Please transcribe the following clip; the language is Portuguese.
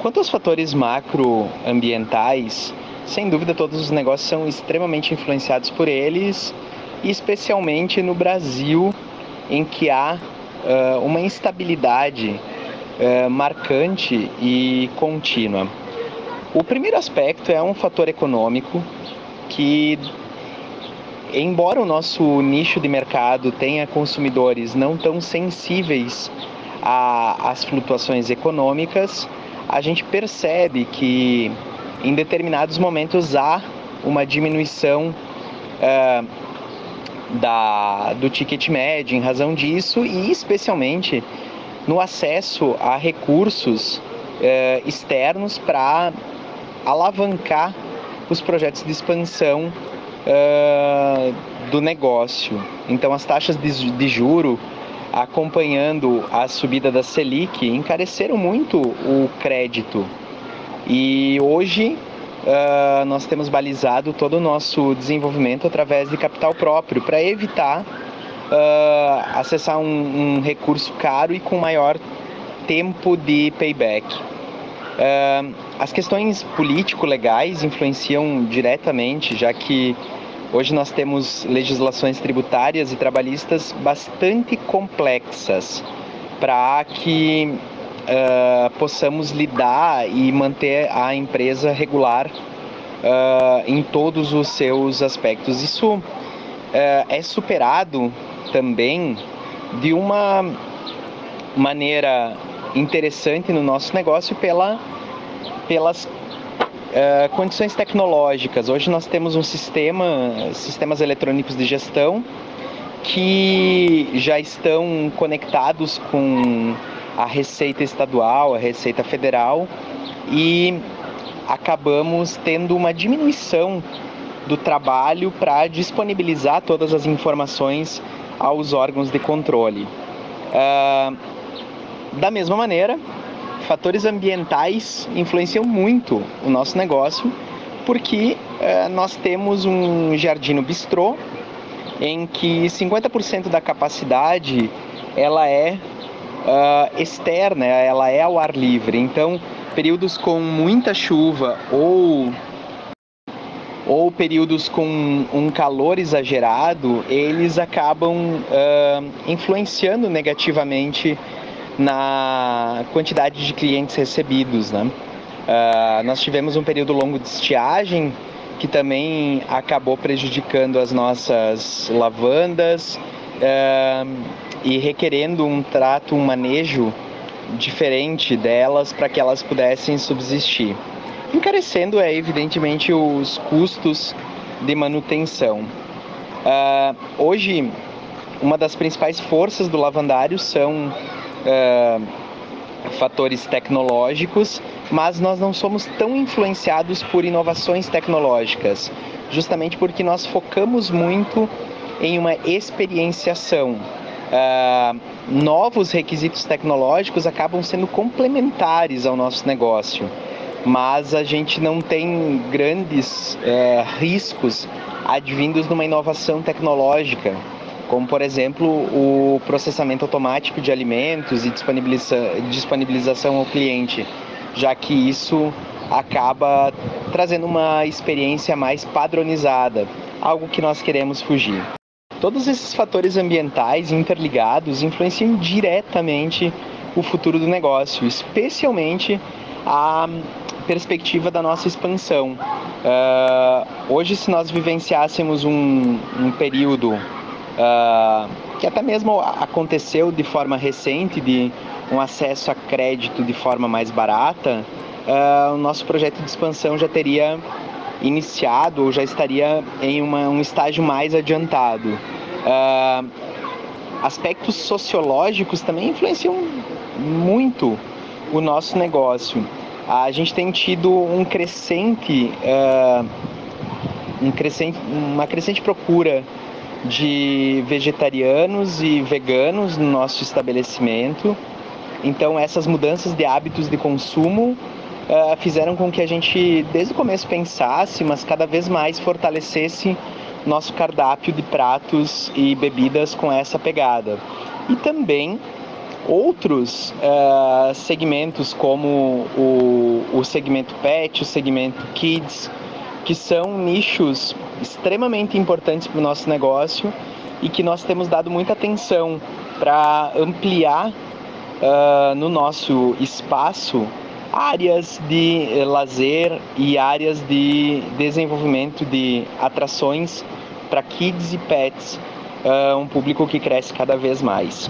quanto aos fatores macroambientais, sem dúvida todos os negócios são extremamente influenciados por eles, especialmente no Brasil, em que há uh, uma instabilidade uh, marcante e contínua. O primeiro aspecto é um fator econômico que, embora o nosso nicho de mercado tenha consumidores não tão sensíveis às flutuações econômicas, a gente percebe que em determinados momentos há uma diminuição uh, da, do ticket médio em razão disso e especialmente no acesso a recursos uh, externos para alavancar os projetos de expansão uh, do negócio. Então as taxas de, de juro acompanhando a subida da Selic encareceram muito o crédito e hoje uh, nós temos balizado todo o nosso desenvolvimento através de capital próprio para evitar uh, acessar um, um, recurso caro e com maior tempo de payback. Uh, as questões político-legais influenciam diretamente, já que hoje nós temos legislações tributárias e trabalhistas bastante complexas para que uh, possamos lidar e manter a empresa regular uh, em todos os seus aspectos. Isso uh, é superado também de uma maneira interessante no nosso negócio pela, pelas Uh, condições tecnológicas. Hoje nós temos um sistema, sistemas eletrônicos de gestão que já estão conectados com a Receita Estadual, a Receita Federal e acabamos tendo uma diminuição do trabalho para disponibilizar todas as informações aos órgãos de controle. Uh, da mesma maneira, fatores ambientais influenciam muito o nosso negócio, porque uh, nós temos um jardim bistrô em que 50% da capacidade ela é uh, externa, ela é ao ar livre. Então, períodos com muita chuva ou ou períodos com um calor exagerado, eles acabam uh, influenciando negativamente na quantidade de clientes recebidos. Né? Uh, nós tivemos um período longo de estiagem que também acabou prejudicando as nossas lavandas. Uh, e requerendo um trato, um manejo diferente delas para que elas pudessem subsistir. Encarecendo é evidentemente os custos de manutenção. Uh, hoje, uma das principais forças do lavandário são uh, fatores tecnológicos, mas nós não somos tão influenciados por inovações tecnológicas, justamente porque nós focamos muito em uma experienciação. Uh, novos requisitos tecnológicos acabam sendo complementares ao nosso negócio, mas a gente não tem grandes uh, riscos advindos de uma inovação tecnológica, como por exemplo o processamento automático de alimentos e disponibiliza disponibilização ao cliente, já que isso acaba trazendo uma experiência mais padronizada, algo que nós queremos fugir. Todos esses fatores ambientais interligados influenciam diretamente o futuro do negócio, especialmente a perspectiva da nossa expansão. Uh, hoje, se nós vivenciássemos um, um período uh, que até mesmo aconteceu de forma recente, de um acesso a crédito de forma mais barata, uh, o nosso projeto de expansão já teria iniciado ou já estaria em uma, um estágio mais adiantado. Uh, aspectos sociológicos também influenciam muito o nosso negócio. A gente tem tido um crescente, uh, um crescente, uma crescente procura de vegetarianos e veganos no nosso estabelecimento. Então essas mudanças de hábitos de consumo uh, fizeram com que a gente, desde o começo, pensasse, mas cada vez mais fortalecesse nosso cardápio de pratos e bebidas com essa pegada. E também outros uh, segmentos como o, o segmento pet, o segmento kids, que são nichos extremamente importantes para o nosso negócio e que nós temos dado muita atenção para ampliar uh, no nosso espaço áreas de lazer e áreas de desenvolvimento de atrações para kids e pets, uh, um público que cresce cada vez mais.